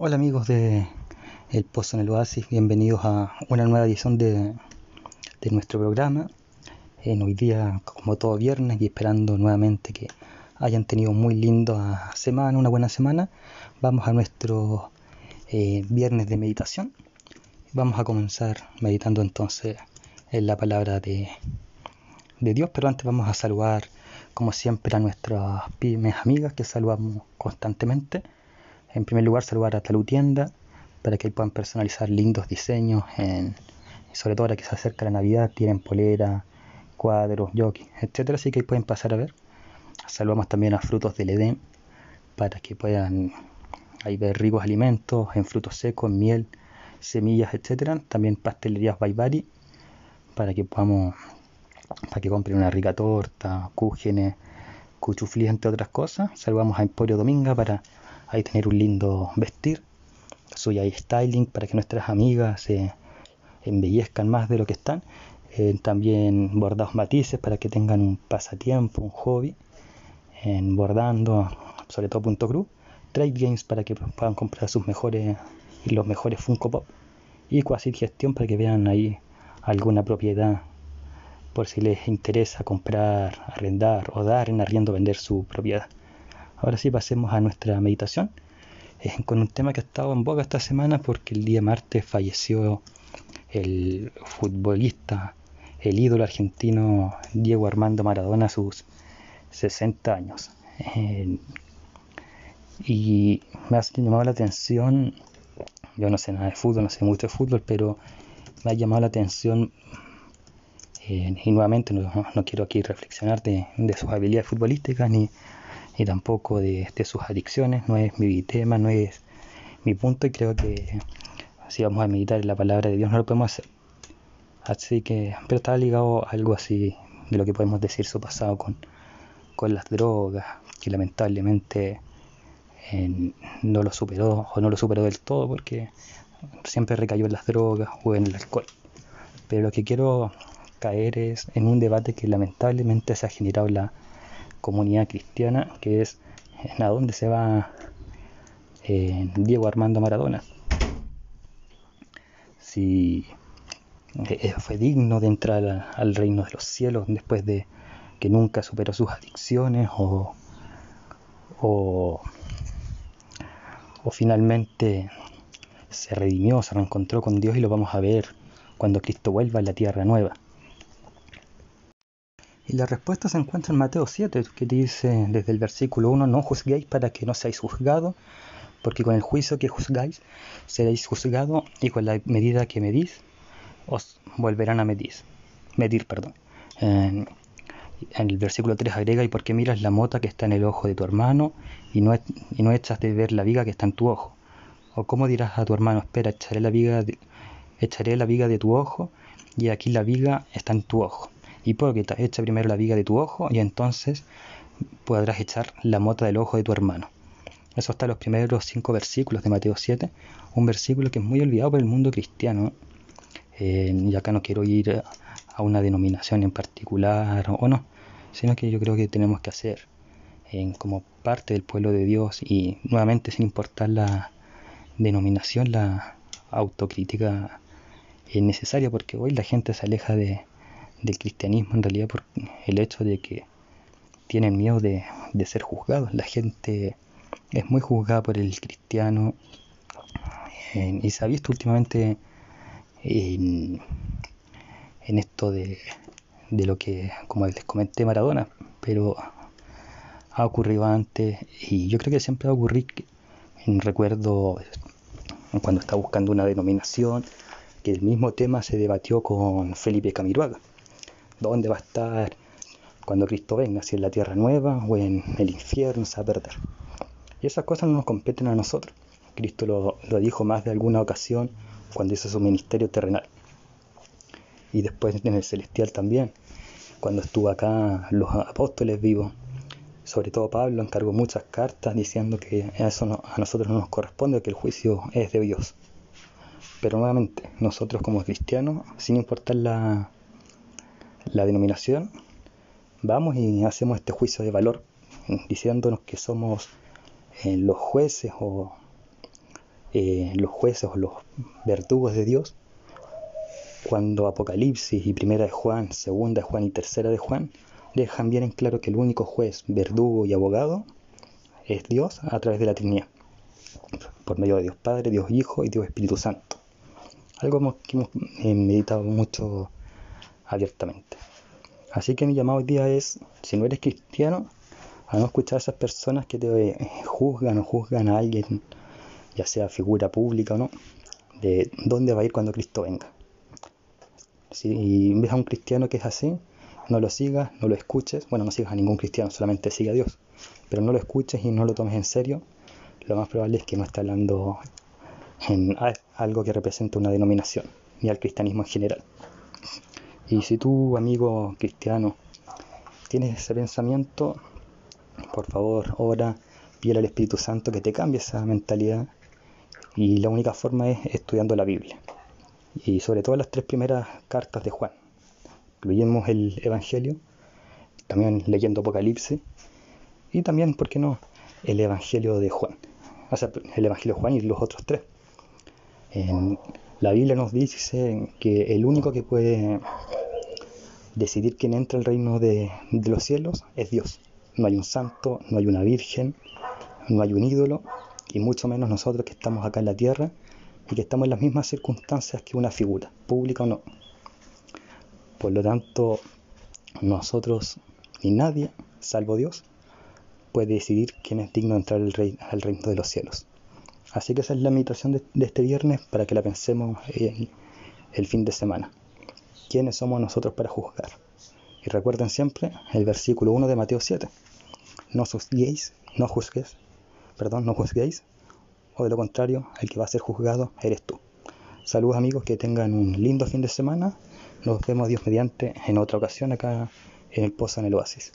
Hola amigos de El Pozo en el Oasis, bienvenidos a una nueva edición de, nuestro programa. En hoy día, como todo viernes, y esperando nuevamente que hayan tenido muy linda semana, una buena semana, vamos a nuestro eh, viernes de meditación. Vamos a comenzar meditando entonces en la palabra de, de Dios, pero antes vamos a saludar, como siempre, a nuestras pymes amigas que saludamos constantemente. En primer lugar, saludar a Talutienda para que puedan personalizar lindos diseños, en, sobre todo ahora que se acerca la Navidad, tienen polera, cuadros, jockey, etcétera, así que ahí pueden pasar a ver. Saludamos también a Frutos del Edén para que puedan ahí ver ricos alimentos en frutos secos, miel, semillas, etcétera. También pastelerías Baibari para que podamos para que compren una rica torta, cúgenes, cuchuflí, entre otras cosas. Saludamos a Emporio Dominga para ahí tener un lindo vestir, suya y styling para que nuestras amigas se embellezcan más de lo que están. Eh, también bordados matices para que tengan un pasatiempo, un hobby en bordando, sobre todo punto cruz. Trade games para que puedan comprar sus mejores y los mejores Funko Pop. Y Quasit Gestión para que vean ahí alguna propiedad por si les interesa comprar, arrendar o dar en arriendo vender su propiedad. Ahora sí pasemos a nuestra meditación eh, con un tema que ha estado en boga esta semana porque el día martes falleció el futbolista, el ídolo argentino Diego Armando Maradona a sus 60 años. Eh, y me ha llamado la atención, yo no sé nada de fútbol, no sé mucho de fútbol, pero me ha llamado la atención eh, y nuevamente no, quiero aquí reflexionar de sus habilidades futbolísticas ni y tampoco de, sus adicciones, no es mi tema, no es mi punto y creo que si vamos a meditar en la palabra de Dios no lo podemos hacer. Así que, pero está ligado a algo así de lo que podemos decir su pasado con, con las drogas, que lamentablemente eh, no lo superó o no lo superó del todo porque siempre recayó en las drogas o en el alcohol. Pero lo que quiero caer es en un debate que lamentablemente se ha generado la comunidad cristiana, que es a dónde se va eh, Diego Armando Maradona. Si eh, fue digno de entrar al reino de los cielos después de que nunca superó sus adicciones o, o, o finalmente se redimió, se reencontró con Dios y lo vamos a ver cuando Cristo vuelva a la tierra nueva. Y la respuesta se encuentra en Mateo 7, que dice desde el versículo 1, no juzguéis para que no seáis juzgados, porque con el juicio que juzgáis seréis juzgados y con la medida que medís os volverán a medir. medir perdón. En, el versículo 3 agrega, y porque miras la mota que está en el ojo de tu hermano y no, y no echas de ver la viga que está en tu ojo. O cómo dirás a tu hermano, espera, echaré la viga echaré la viga de tu ojo y aquí la viga está en tu ojo hipócrita, echa primero la viga de tu ojo y entonces podrás echar la mota del ojo de tu hermano. Eso está en los primeros cinco versículos de Mateo 7, un versículo que es muy olvidado por el mundo cristiano. Eh, y acá no quiero ir a una denominación en particular o no, sino que yo creo que tenemos que hacer en como parte del pueblo de Dios y nuevamente sin importar la denominación, la autocrítica es necesaria porque hoy la gente se aleja de, del cristianismo en realidad por el hecho de que tienen miedo de, ser juzgados. La gente es muy juzgada por el cristiano. Y se ha visto últimamente en, esto de, de, lo que, como les comenté, Maradona, pero ha ocurrido antes y yo creo que siempre va a ocurrir, en recuerdo cuando estaba buscando una denominación, que el mismo tema se debatió con Felipe Camiruaga dónde va a estar cuando Cristo venga, si en la tierra nueva o en el infierno se va a perder. Y esas cosas no nos competen a nosotros. Cristo lo, dijo más de alguna ocasión cuando hizo su ministerio terrenal. Y después en el celestial también, cuando estuvo acá los apóstoles vivos. Sobre todo Pablo encargó muchas cartas diciendo que eso a nosotros no nos corresponde, que el juicio es de Dios. Pero nuevamente, nosotros como cristianos, sin importar la, la denominación, vamos y hacemos este juicio de valor diciéndonos que somos eh, los jueces o, eh, los jueces o los verdugos de Dios, cuando Apocalipsis y Primera de Juan, Segunda de Juan y Tercera de Juan dejan bien en claro que el único juez, verdugo y abogado es Dios a través de la Trinidad, por medio de Dios Padre, Dios Hijo y Dios Espíritu Santo. Algo que hemos eh, meditado mucho abiertamente. Así que mi llamado hoy día es, si no eres cristiano, a no escuchar a esas personas que te juzgan o juzgan a alguien, ya sea figura pública o no, de dónde va a ir cuando Cristo venga. Si ves a un cristiano que es así, no lo sigas, no lo escuches. Bueno, no sigas a ningún cristiano, solamente siga a Dios. Pero no lo escuches y no lo tomes en serio. Lo más probable es que no esté hablando en algo que represente una denominación, ni al cristianismo en general. Y si tú, amigo cristiano, tienes ese pensamiento, por favor, ora, pídele al Espíritu Santo que te cambie esa mentalidad. Y la única forma es estudiando la Biblia. Y sobre todo las tres primeras cartas de Juan. Incluyemos el Evangelio, también leyendo Apocalipsis, y también, ¿por qué no?, el Evangelio de Juan. O sea, el Evangelio de Juan y los otros tres. En la Biblia nos dice que el único que puede decidir quién entra al reino de, los cielos es Dios. No hay un santo, no hay una virgen, no hay un ídolo, y mucho menos nosotros que estamos acá en la tierra y que estamos en las mismas circunstancias que una figura, pública o no. Por lo tanto, nosotros ni nadie, salvo Dios, puede decidir quién es digno de entrar al, reino de los cielos. Así que esa es la invitación de, este viernes para que la pensemos el fin de semana. ¿Quiénes somos nosotros para juzgar? Y recuerden siempre el versículo 1 de Mateo 7. No juzguéis, no juzgues, perdón, no juzguéis, o de lo contrario, el que va a ser juzgado eres tú. Saludos amigos, que tengan un lindo fin de semana nos vemos Dios mediante en otra ocasión acá en el Pozo en el Oasis.